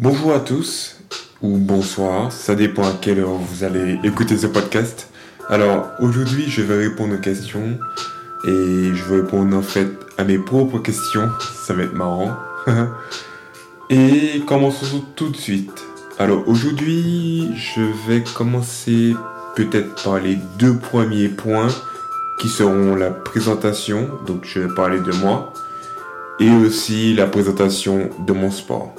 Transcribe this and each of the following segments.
Bonjour à tous, ou bonsoir, ça dépend à quelle heure vous allez écouter ce podcast. Alors aujourd'hui je vais répondre aux questions et je vais répondre en fait à mes propres questions, ça va être marrant. et commençons tout de suite. Alors aujourd'hui je vais commencer peut-être par les deux premiers points qui seront la présentation, donc je vais parler de moi, et aussi la présentation de mon sport.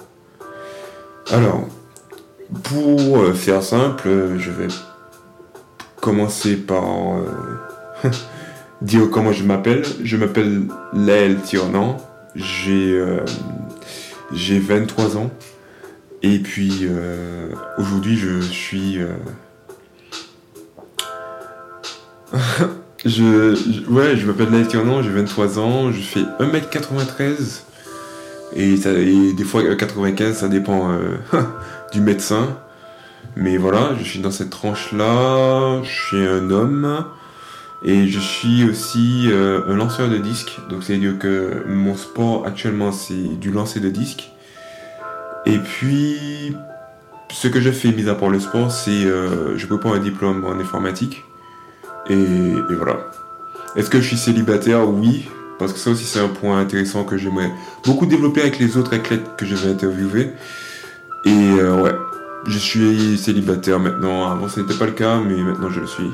Alors, pour euh, faire simple, je vais commencer par euh, dire comment je m'appelle. Je m'appelle Laël Tirnan, j'ai euh, j'ai 23 ans. Et puis aujourd'hui je suis je, ouais, je m'appelle Laël Tirnan, j'ai 23 ans, je fais 1m93 et, des fois 95, ça dépend euh, du médecin. Mais voilà, je suis dans cette tranche-là, je suis un homme. Et je suis aussi euh, un lanceur de disques. Donc c'est-à-dire que mon sport actuellement c'est du lancer de disques. Et puis ce que je fais, mis à part le sport, c'est euh, je prépare un diplôme en informatique. Et voilà. Est-ce que je suis célibataire? Oui. Parce que ça aussi, c'est un point intéressant que j'aimerais beaucoup développer avec les autres athlètes que je vais interviewer. Et euh, ouais, je suis célibataire maintenant. Avant, ce n'était pas le cas, mais maintenant, je le suis.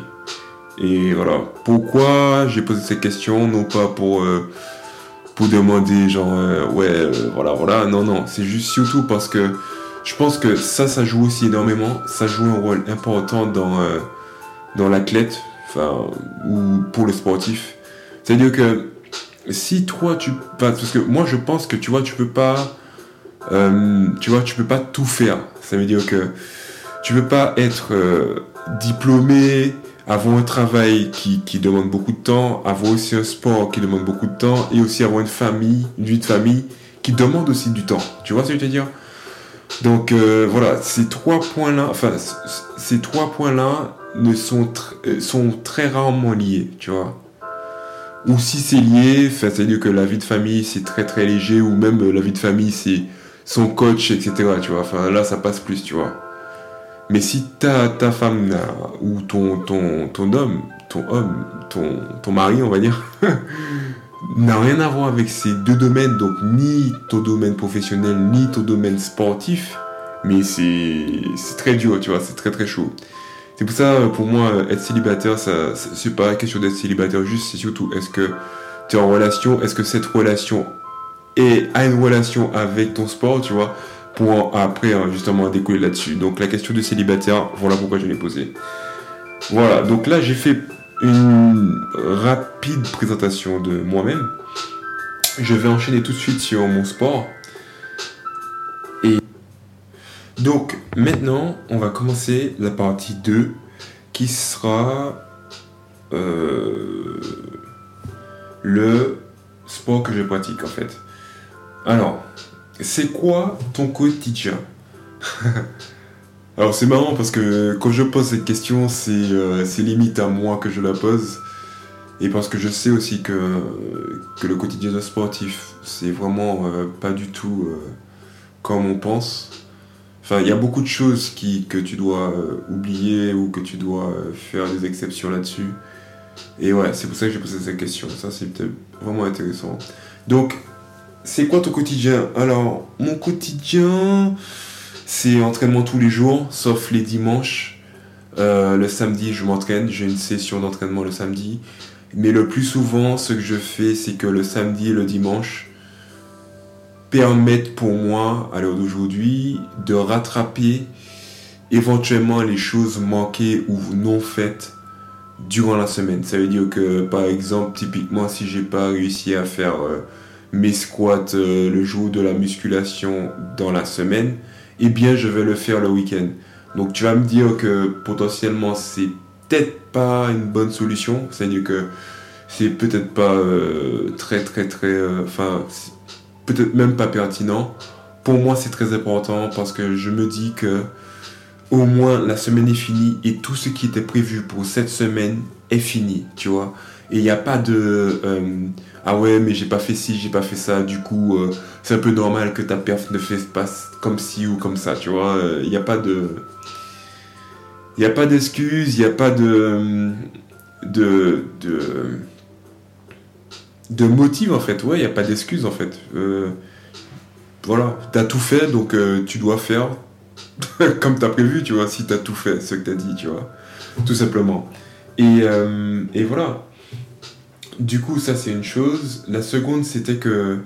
Et voilà. Pourquoi j'ai posé cette question? Non pas pour, euh, pour demander, genre, euh, ouais, voilà, voilà. Non, non. C'est juste surtout parce que je pense que ça, ça joue aussi énormément. Ça joue un rôle important dans, dans l'athlète, enfin, ou pour le sportif. C'est-à-dire que si toi tu parce que moi je pense que tu vois tu peux pas euh, tu vois tu peux pas tout faire. Ça veut dire que tu peux pas être euh, diplômé avoir un travail qui, qui, demande beaucoup de temps avoir aussi un sport qui demande beaucoup de temps et aussi avoir une famille une vie de famille qui demande aussi du temps. Tu vois ce que je veux dire? Donc euh, voilà ces trois points là ne sont sont très rarement liés tu vois ou si c'est lié, c'est-à-dire que la vie de famille c'est très très léger, ou même la vie de famille c'est son coach, etc. Tu vois, enfin là ça passe plus, tu vois. Mais si ta, ta femme ou ton, ton, ton homme, ton homme, ton, ton mari, on va dire, n'a rien à voir avec ces deux domaines, donc ni ton domaine professionnel, ni ton domaine sportif, mais c'est très dur, tu vois, c'est très très chaud. C'est pour ça, pour moi, être célibataire, c'est pas la question d'être célibataire juste, c'est surtout est-ce que tu es en relation, est-ce que cette relation est, a une relation avec ton sport, tu vois, pour après hein, justement décoller là-dessus. Donc la question de célibataire, voilà pourquoi je l'ai posée. Voilà, donc là j'ai fait une rapide présentation de moi-même. Je vais enchaîner tout de suite sur mon sport. Donc maintenant, on va commencer la partie 2 qui sera euh, le sport que je pratique en fait. Alors, c'est quoi ton quotidien? Alors c'est marrant parce que quand je pose cette question, euh, c'est limite à moi que je la pose. Et parce que je sais aussi que, que le quotidien sportif, c'est vraiment euh, pas du tout comme on pense. Enfin, il y a beaucoup de choses qui, que tu dois euh, oublier ou que tu dois euh, faire des exceptions là-dessus. Et ouais, c'est pour ça que j'ai posé cette question. Ça, c'est vraiment intéressant. Donc, c'est quoi ton quotidien? Alors, mon quotidien, c'est entraînement tous les jours, sauf les dimanches. Euh, le samedi, je m'entraîne. J'ai une session d'entraînement le samedi. Mais le plus souvent, ce que je fais, c'est que le samedi et le dimanche, permettent pour moi, à l'heure d'aujourd'hui, de rattraper éventuellement les choses manquées ou non faites durant la semaine. Ça veut dire que, par exemple, typiquement, si j'ai pas réussi à faire euh, mes squats euh, le jour de la musculation dans la semaine, eh bien, je vais le faire le week-end. Donc, tu vas me dire que potentiellement, c'est peut-être pas une bonne solution. C'est-à-dire que c'est peut-être pas euh, très, très, très. Enfin, peut-être même pas pertinent. Pour moi, c'est très important parce que je me dis que au moins la semaine est finie et tout ce qui était prévu pour cette semaine est fini, tu vois. Et il n'y a pas de euh, ah ouais, mais j'ai pas fait ci, j'ai pas fait ça, du coup, euh, c'est un peu normal que ta perf ne fasse pas comme ci ou comme ça, tu vois. Il n'y a pas de. Il n'y a pas d'excuses, il n'y a pas de. de. de. De motif en fait, ouais, il n'y a pas d'excuses en fait. Euh, voilà, t'as tout fait, donc tu dois faire comme t'as prévu, tu vois, si t'as tout fait, ce que t'as dit, tu vois. Tout simplement. Et, et voilà. Du coup, ça c'est une chose. La seconde, c'était que.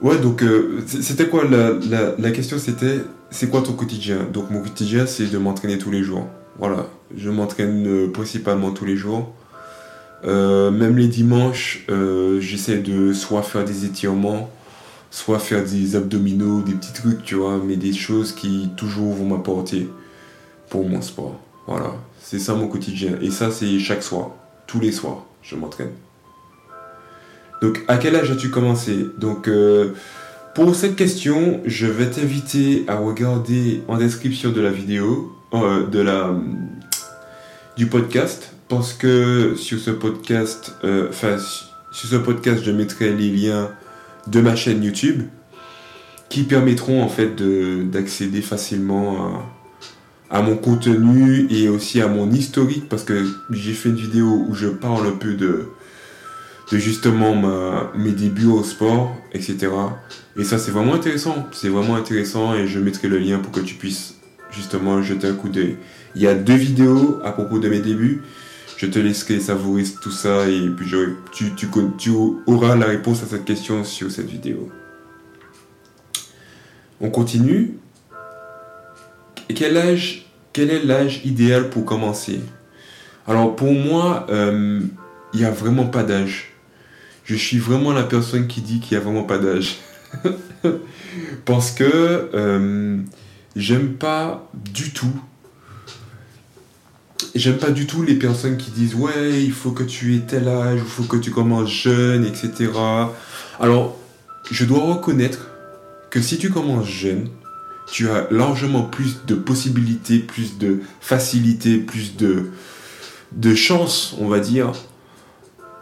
Ouais, donc euh, c'était quoi la, la, question C'était c'est quoi ton quotidien? Donc mon quotidien, c'est de m'entraîner tous les jours. Voilà, je m'entraîne euh, principalement tous les jours. Euh, même les dimanches, j'essaie de soit faire des étirements, soit faire des abdominaux, des petits trucs, tu vois, mais des choses qui toujours vont m'apporter pour mon sport. Voilà, c'est ça mon quotidien. Et ça, c'est chaque soir, tous les soirs je m'entraîne. Donc, à quel âge as-tu commencé? Donc, euh, pour cette question, je vais t'inviter à regarder en description de la vidéo, euh, de la, du podcast, que sur ce podcast, euh, enfin, sur ce podcast, je mettrai les liens de ma chaîne YouTube qui permettront en fait d'accéder facilement à mon contenu et aussi à mon historique parce que j'ai fait une vidéo où je parle un peu de, de justement mes débuts au sport, etc. Et ça c'est vraiment intéressant, c'est vraiment intéressant et je mettrai le lien pour que tu puisses justement jeter un coup d'œil. Il y a deux vidéos à propos de mes débuts. Je te laisserai savourer tout ça et puis tu, tu, tu auras la réponse à cette question sur cette vidéo. On continue. Quel âge quel est l'âge idéal pour commencer? Alors pour moi, euh, il n'y a vraiment pas d'âge. Je suis vraiment la personne qui dit qu'il n'y a vraiment pas d'âge. Parce que euh, j'aime pas du tout. J'aime pas du tout les personnes qui disent ouais, il faut que tu aies tel âge, il faut que tu commences jeune, etc. Alors, je dois reconnaître que si tu commences jeune, tu as largement plus de possibilités, plus de facilité, plus de, de on va dire,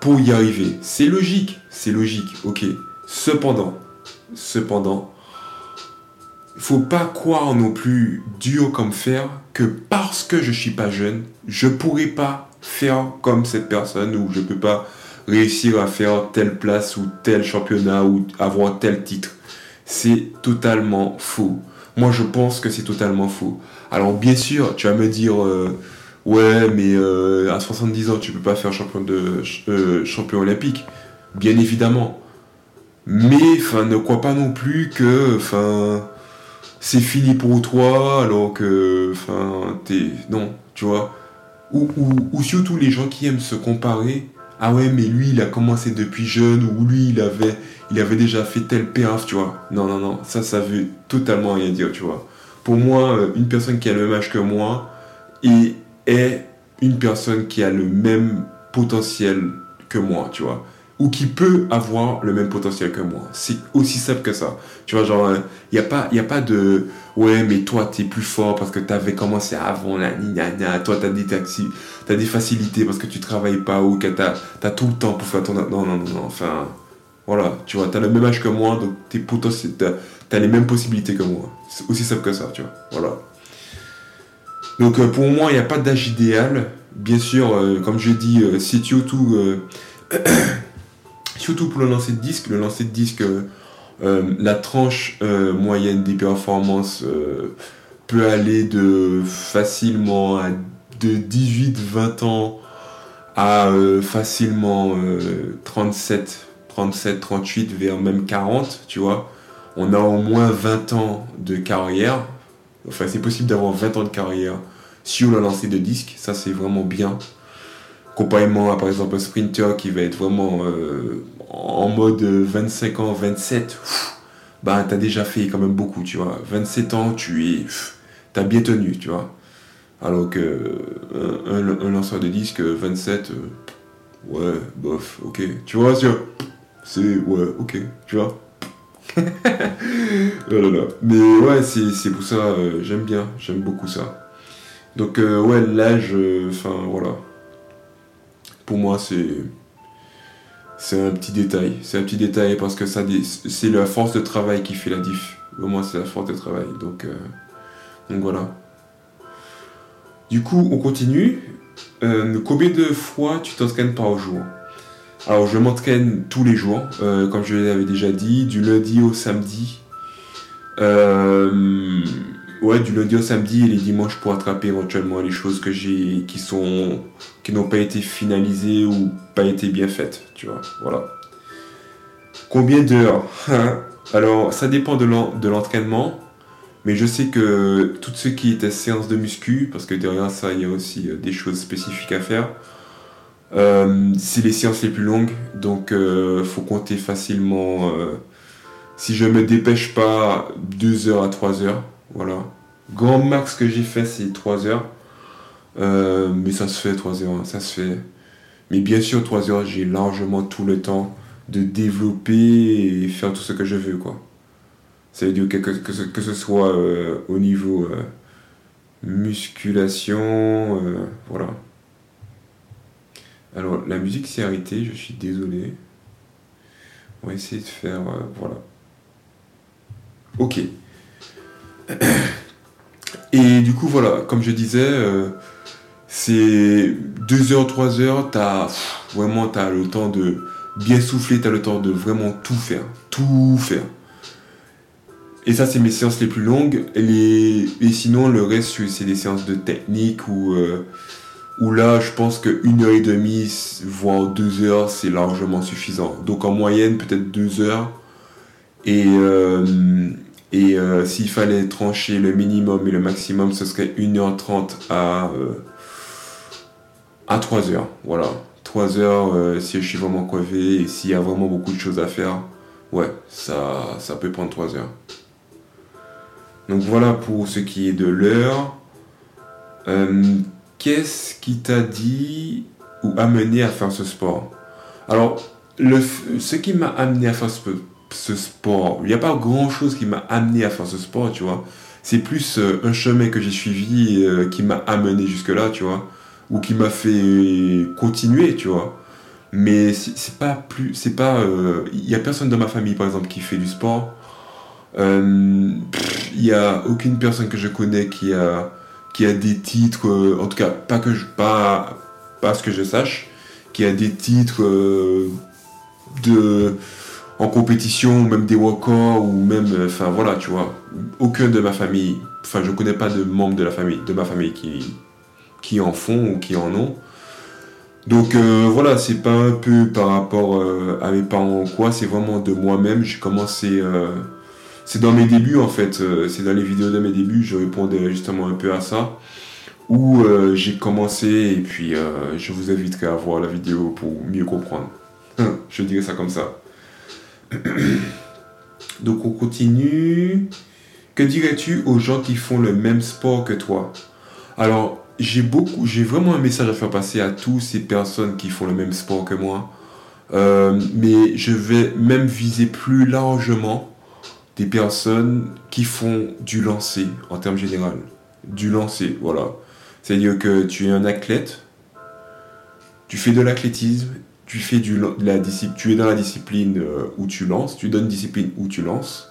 pour y arriver. C'est logique, c'est logique, ok. Cependant, cependant, faut pas croire non plus dur comme fer que parce que je suis pas jeune, je pourrais pas faire comme cette personne ou je peux pas réussir à faire telle place ou tel championnat ou avoir tel titre. C'est totalement faux. Moi, je pense que c'est totalement faux. Alors, bien sûr, tu vas me dire, euh, ouais, mais euh, à 70 ans, tu peux pas faire champion, de, euh, champion olympique. Bien évidemment. Mais, ne crois pas non plus que, c'est fini pour toi, alors que, t'es. Non, tu vois. Ou, ou, ou surtout les gens qui aiment se comparer ah ouais, mais lui, il a commencé depuis jeune, ou lui, il avait, il avait déjà fait tel perf, tu vois. Non, non, non, ça, ça veut totalement rien dire, tu vois. Pour moi, euh, une personne qui a le même âge que moi est une personne qui a le même potentiel que moi, tu vois ou qui peut avoir le même potentiel que moi. C'est aussi simple que ça. Tu vois, genre, il n'y a, pas, a pas de ouais, mais toi, tu es plus fort parce que tu avais commencé avant, la gna, toi, tu as des tu as des facilités parce que tu travailles pas ou que tu as, tout le temps pour faire ton. Non, non, non, non, enfin, voilà, tu vois, tu as le même âge que moi, donc tu as, les mêmes possibilités que moi. C'est aussi simple que ça, tu vois, voilà. Donc, euh, pour moi, il n'y a pas d'âge idéal. Bien sûr, euh, comme je dis, euh, c'est surtout. surtout pour le lancer de disque. Le lancer de disque, euh, euh, la tranche euh, moyenne des performances peut aller de facilement à de 18-20 ans à facilement 37, 37, 38 vers même 40, tu vois. On a au moins 20 ans de carrière. Enfin, c'est possible d'avoir 20 ans de carrière sur le lancer de disque. Ça, c'est vraiment bien. Comparément à par exemple un sprinter qui va être vraiment euh, en mode 25 ans, 27, bah t'as déjà fait quand même beaucoup, tu vois. 27 ans, tu es. T'as bien tenu, tu vois. Alors que un, lanceur de disque, 27, euh, ouais, bof, ok. Tu vois, c'est. Ouais, ok, tu vois. Mais ouais, c'est pour ça, euh, j'aime bien, j'aime beaucoup ça. Donc, ouais, l'âge, enfin, voilà pour moi, c'est. C'est un petit détail. C'est un petit détail parce que ça, c'est la force de travail qui fait la diff. Au moins, c'est la force de travail. Donc, euh, donc voilà. Du coup, on continue. Euh, combien de fois tu t'entraînes par jour? Alors, je m'entraîne tous les jours, euh, comme je l'avais déjà dit, du lundi au samedi. Ouais, du lundi au samedi et les dimanches pour attraper éventuellement les choses que j'ai qui sont qui n'ont pas été finalisées ou pas été bien faites, tu vois. Voilà. Combien d'heures Alors, ça dépend de l'entraînement. Mais je sais que tout ce qui était séance de muscu, parce que derrière ça, il y a aussi euh, des choses spécifiques à faire, euh, c'est les séances les plus longues. Donc, euh, faut compter facilement. si je me dépêche pas, 2 heures à 3 heures. Voilà. Grand max que j'ai fait, c'est 3 heures. mais ça se fait 3 heures, hein, ça se fait. Mais bien sûr, 3 heures, j'ai largement tout le temps de développer et faire tout ce que je veux, quoi. Ça veut dire que, que, ce, soit euh, au niveau euh, musculation, euh, voilà. Alors, la musique s'est arrêtée, je suis désolé. On va essayer de faire, voilà. Ok. Et du coup, voilà, comme je disais, c'est 2 heures, 3 heures, t'as vraiment as le temps de bien souffler, t'as le temps de vraiment tout faire. Tout faire. Et ça, c'est mes séances les plus longues. Et, sinon, le reste, c'est des séances de technique où, euh, là, je pense qu'une heure et demie, voire deux heures, c'est largement suffisant. Donc en moyenne, peut-être deux heures. Et, euh, et euh, s'il fallait trancher le minimum et le maximum, ce serait 1h30 à, à 3 heures. Voilà. 3 heures si je suis vraiment crevé et s'il y a vraiment beaucoup de choses à faire, ouais, ça, ça peut prendre 3 heures. Donc voilà pour ce qui est de l'heure. Euh, qu'est-ce qui t'a dit ou amené à faire ce sport? Alors, le, ce qui m'a amené à faire ce, sport, il n'y a pas grand-chose qui m'a amené à faire ce sport, tu vois. C'est plus euh, un chemin que j'ai suivi euh, qui m'a amené jusque-là, tu vois. Ou qui m'a fait continuer, tu vois. Mais c'est pas plus... C'est pas... Il n'y a personne dans ma famille, par exemple, qui fait du sport il euh, n'y a aucune personne que je connais qui a, qui a des titres, euh, en tout cas pas que je, pas, pas ce que je sache, qui a des titres euh, de en compétition, même des records ou même, enfin voilà, tu vois, aucun de ma famille, enfin je connais pas de membres de la famille, de ma famille qui, qui en font ou qui en ont. Donc voilà, c'est pas un peu par rapport à mes parents ou quoi, c'est vraiment de moi-même. J'ai commencé c'est dans mes débuts en fait, euh, c'est dans les vidéos de mes débuts, je répondais justement un peu à ça, où euh, j'ai commencé et puis euh, je vous inviterai à voir la vidéo pour mieux comprendre. je dirais ça comme ça. Donc on continue. Que dirais-tu aux gens qui font le même sport que toi? Alors j'ai beaucoup, j'ai vraiment un message à faire passer à tous ces personnes qui font le même sport que moi. mais je vais même viser plus largement des personnes qui font du lancer en termes général. Du lancer, voilà. C'est-à-dire que tu es un athlète, tu fais de l'athlétisme, tu es dans la discipline euh, où tu lances, tu donnes discipline où tu lances.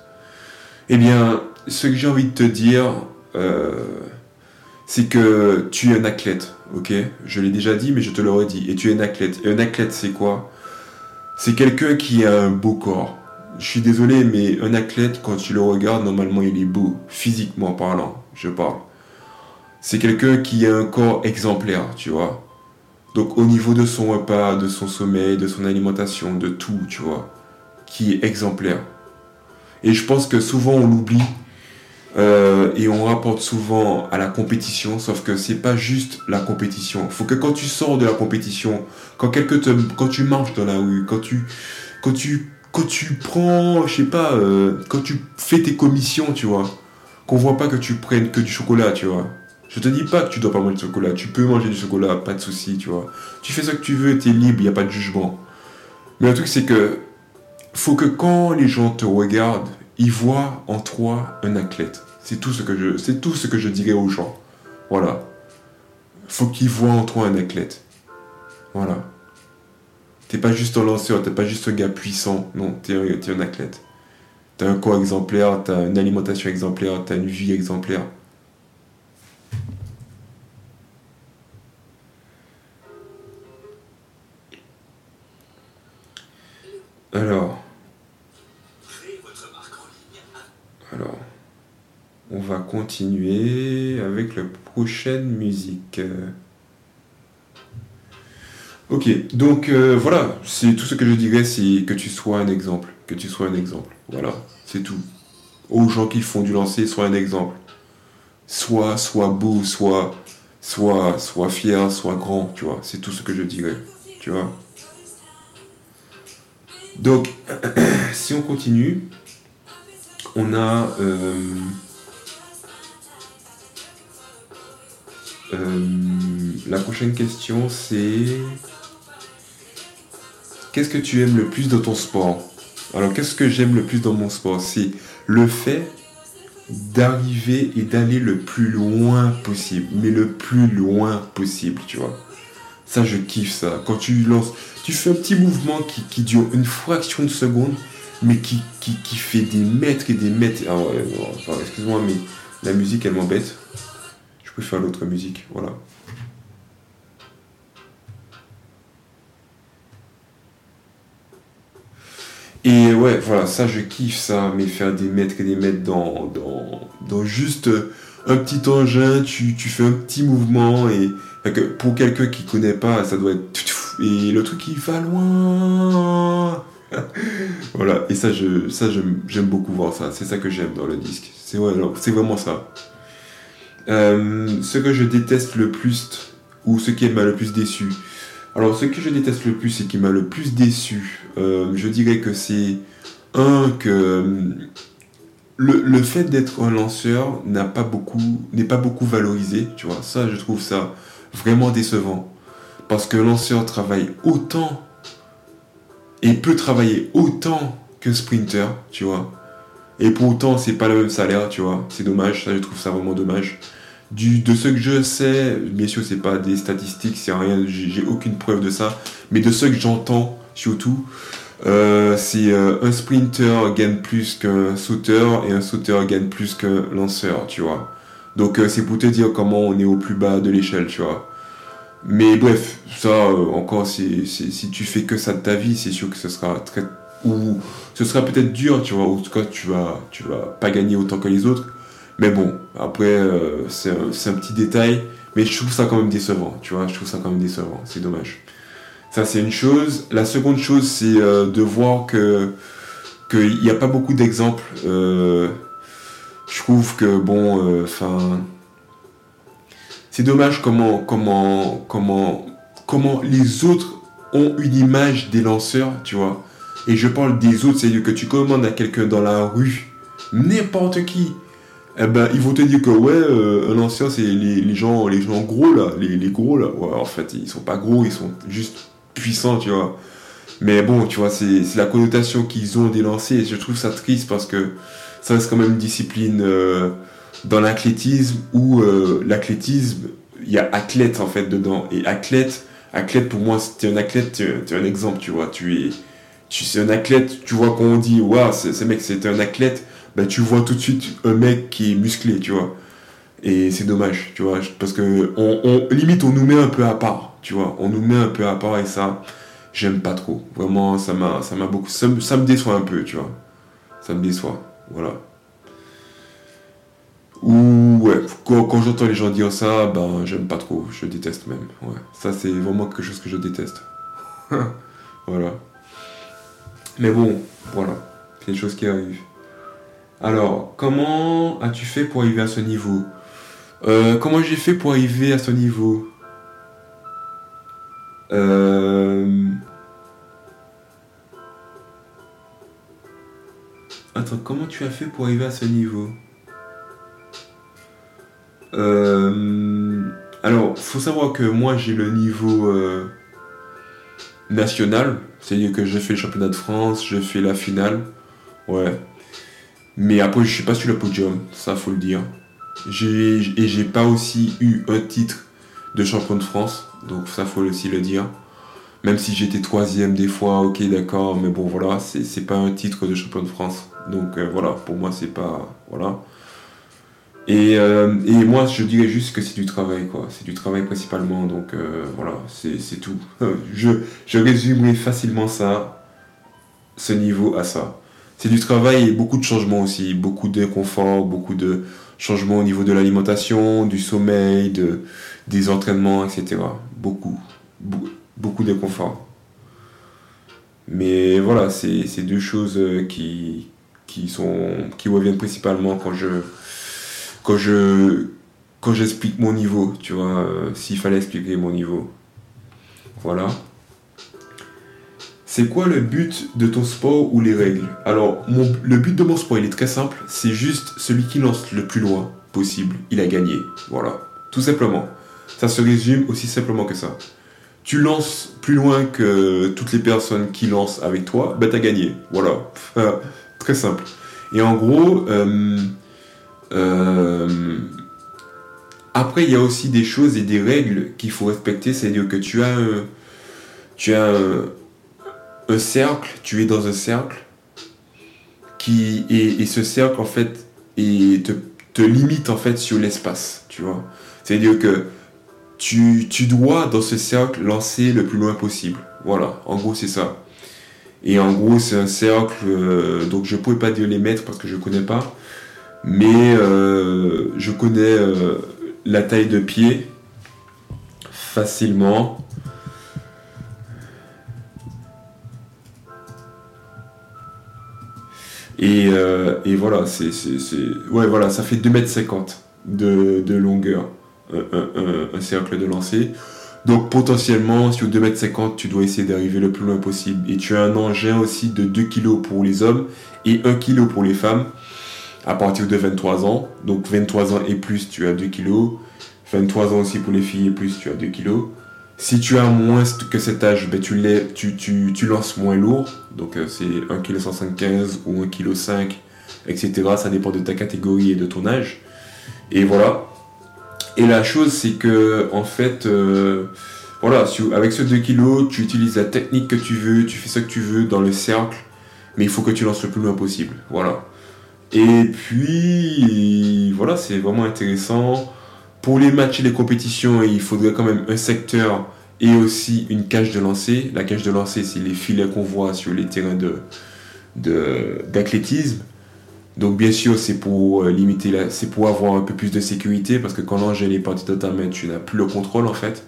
Eh bien, ce que j'ai envie de te dire, euh, c'est que tu es un athlète, ok? Je l'ai déjà dit, mais je te l'aurais dit. Et tu es un athlète. Et un athlète, c'est quoi? C'est quelqu'un qui a un beau corps je suis désolé, mais un athlète, quand tu le regardes, normalement, il est beau, physiquement parlant, je parle. C'est quelqu'un qui a un corps exemplaire, tu vois? Donc, au niveau de son repas, de son sommeil, de son alimentation, de tout, tu vois, qui est exemplaire. Et je pense que souvent, on l'oublie. Euh, et on rapporte souvent à la compétition, sauf que c'est pas juste la compétition. Faut que quand tu sors de la compétition, quand quelqu'un quand tu marches dans la rue, quand tu prends, je sais pas, euh, quand tu fais tes commissions, tu vois, qu'on voit pas que tu prennes que du chocolat, tu vois. Je te dis pas que tu dois pas manger du chocolat, tu peux manger du chocolat, pas de souci, tu vois. Tu fais ce que tu veux, tu es libre, n'y a pas de jugement. Mais le truc, c'est que faut que quand les gens te regardent, ils voient en toi un athlète. C'est tout ce que je, c'est tout ce que je dirais aux gens. Voilà. Faut qu'ils voient en toi un athlète. Voilà. T'es pas juste un lanceur, t'es pas juste un gars puissant. Non, t'es es un athlète. T'as un corps exemplaire, t'as une alimentation exemplaire, t'as une vie exemplaire. Alors. Alors. On va continuer avec la prochaine musique. Ok, donc euh, voilà, c'est tout ce que je dirais, c'est que tu sois un exemple, que tu sois un exemple. Voilà, c'est tout. Aux gens qui font du lancer, sois un exemple. Sois, sois beau, sois, sois, sois fier, sois grand, tu vois. C'est tout ce que je dirais, tu vois. Donc, si on continue, on a euh, euh, la prochaine question, c'est qu'est-ce que tu aimes le plus dans ton sport? Alors, qu'est-ce que j'aime le plus dans mon sport? C'est le fait d'arriver et d'aller le plus loin possible, mais le plus loin possible, tu vois. Ça, je kiffe ça. Quand tu lances, tu fais un petit mouvement qui, dure une fraction de seconde, mais qui, qui, fait des mètres et des mètres. Ah ouais, excuse-moi, mais la musique, elle m'embête. Je préfère l'autre musique, voilà. Et ouais, voilà, ça je kiffe ça, mais faire des mètres et des mètres dans, dans, juste un petit engin, tu, fais un petit mouvement et pour quelqu'un qui connaît pas, ça doit être et le truc il va loin. voilà, et ça je ça j'aime beaucoup voir ça, c'est ça que j'aime dans le disque. C'est c'est vraiment ça. Euh, ce que je déteste le plus ou ce qui m'a le plus déçu, alors, ce que je déteste le plus et qui m'a le plus déçu, euh, je dirais que c'est un que euh, le, fait d'être un lanceur n'est pas beaucoup valorisé, tu vois. Ça, je trouve ça vraiment décevant parce que lanceur travaille autant et peut travailler autant que sprinter, tu vois. Et pour autant, c'est pas le même salaire, tu vois. C'est dommage, ça, je trouve ça vraiment dommage de ce que je sais, bien sûr, c'est pas des statistiques, c'est rien, j'ai aucune preuve de ça, mais de ce que j'entends surtout, euh, c'est euh, un sprinter gagne plus qu'un sauteur et un sauteur gagne plus qu'un lanceur, tu vois. Donc euh, c'est pour te dire comment on est au plus bas de l'échelle, tu vois. Mais bref, ça encore, si tu fais que ça de ta vie, c'est sûr que ce sera très ou ce sera peut-être dur, tu vois. En tout cas, tu vas, tu vas pas gagner autant que les autres. Mais bon, après, euh, c'est un, petit détail, mais je trouve ça quand même décevant, tu vois, je trouve ça quand même décevant, c'est dommage. Ça, c'est une chose. La seconde chose, c'est euh, de voir que qu'il n'y a pas beaucoup d'exemples. Euh, je trouve que, bon, enfin... c'est dommage comment, comment, comment, comment les autres ont une image des lanceurs, tu vois. Et je parle des autres, c'est-à-dire que tu commandes à quelqu'un dans la rue, n'importe qui, eh ben, ils vont te dire que ouais, euh, un ancien, c'est les, gens, les gens gros là, les, gros là. Ouais, en fait, ils sont pas gros, ils sont juste puissants, tu vois. Mais bon, tu vois, c'est la connotation qu'ils ont des lancers. Et je trouve ça triste parce que ça reste quand même une discipline euh, dans l'athlétisme où euh, l'athlétisme, il y a athlète en fait dedans. Et athlète, athlète pour moi, si es un athlète, tu es, un exemple, tu vois. Tu es, tu un athlète, tu vois, quand on dit, waouh, ce mec, c'est un athlète bah, tu vois tout de suite un mec qui est musclé, tu vois. Et c'est dommage, tu vois, parce que on, limite on nous met un peu à part, tu vois, on nous met un peu à part et ça, j'aime pas trop. Vraiment, ça m'a, ça m'a beaucoup, ça, me déçoit un peu, tu vois. Ça me déçoit, voilà. Ou ouais, quand, j'entends les gens dire ça, ben j'aime pas trop, je déteste même. Ouais, ça c'est vraiment quelque chose que je déteste. voilà. Mais bon, voilà, c'est une chose qui arrive. Alors, comment as-tu fait pour arriver à ce niveau? Euh, Comment j'ai fait pour arriver à ce niveau? Euh, Attends, comment tu as fait pour arriver à ce niveau? Euh... Alors, faut savoir que moi j'ai le niveau euh, national, c'est-à-dire que j'ai fait le championnat de France, j'ai fait la finale, ouais. Mais après, je suis pas sur le podium, ça faut le dire. Et j'ai pas aussi eu un titre de champion de France, donc ça faut aussi le dire. Même si j'étais troisième des fois, ok d'accord, mais bon voilà, c'est pas un titre de champion de France. Donc euh, voilà, pour moi c'est pas... Voilà. Et, euh, et, moi je dirais juste que c'est du travail, quoi. C'est du travail principalement, donc euh, voilà, c'est tout. je, je résumerai facilement ça, ce niveau à ça. C'est du travail et beaucoup de changements aussi, beaucoup d'inconfort, beaucoup de changements au niveau de l'alimentation, du sommeil, de, des entraînements, etc. Beaucoup beaucoup d'inconfort. Mais voilà, c'est deux choses euh, qui, reviennent principalement quand je, quand je, quand j'explique mon niveau, tu vois, euh, s'il fallait expliquer mon niveau. Voilà. C'est quoi le but de ton sport ou les règles? Alors, mon, le but de mon sport, il est très simple. C'est juste celui qui lance le plus loin possible, il a gagné. Voilà. Tout simplement. Ça se résume aussi simplement que ça tu lances plus loin que toutes les personnes qui lancent avec toi, ben t'as gagné. Voilà. Très simple. Et en gros, euh, euh, après, il y a aussi des choses et des règles qu'il faut respecter. C'est-à-dire que tu as, tu as un, cercle, tu es dans un cercle, qui, et, ce cercle, en fait, et te, te limite en fait sur l'espace, tu vois. C'est-à-dire que tu, dois, dans ce cercle, lancer le plus loin possible. Voilà, en gros, c'est ça. Et en gros, c'est un cercle, euh, donc je ne pourrais pas dire les mètres parce que je ne connais pas, mais euh, je connais euh, la taille de pied facilement. Et, voilà, c'est, ouais, voilà, ça fait 2,50 m de, de longueur un, cercle de lancer. Donc potentiellement, sur 2m50, tu dois essayer d'arriver le plus loin possible. Et tu as un engin aussi de 2 kg pour les hommes et 1 kg pour les femmes à partir de 23 ans. Donc 23 ans et plus, tu as 2 kg. 23 ans aussi pour les filles et plus, tu as 2 kg. Si tu as moins que cet âge, ben tu, tu, lances moins lourd. Donc euh, c'est 1 kg 175 ou 1 kg 5, etc. Ça dépend de ta catégorie et de ton âge. Et voilà, et la chose, c'est que, en fait, euh, voilà, avec ce 2 kg, tu utilises la technique que tu veux, tu fais ce que tu veux dans le cercle, mais il faut que tu lances le plus loin possible. Voilà. Et puis, voilà, c'est vraiment intéressant. Pour les matchs et les compétitions, il faudrait quand même un secteur et aussi une cage de lancer. La cage de lancer, c'est les filets qu'on voit sur les terrains d'athlétisme. De, donc bien sûr, c'est pour euh, limiter, c'est pour avoir un peu plus de sécurité parce que quand l'engin est parti totalement, tu n'as plus le contrôle en fait.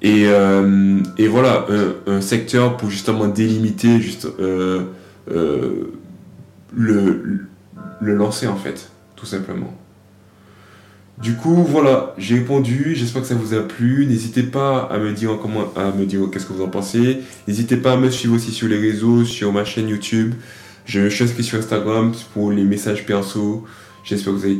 Et, euh, et voilà, un, secteur pour justement délimiter juste euh, le, le lancer en fait, tout simplement. Du coup, voilà, j'ai répondu. J'espère que ça vous a plu. N'hésitez pas à me dire en comment, à me dire qu'est-ce que vous en pensez. N'hésitez pas à me suivre aussi sur les réseaux, sur ma chaîne YouTube. Je suis inscrit sur Instagram pour les messages perso. J'espère que vous avez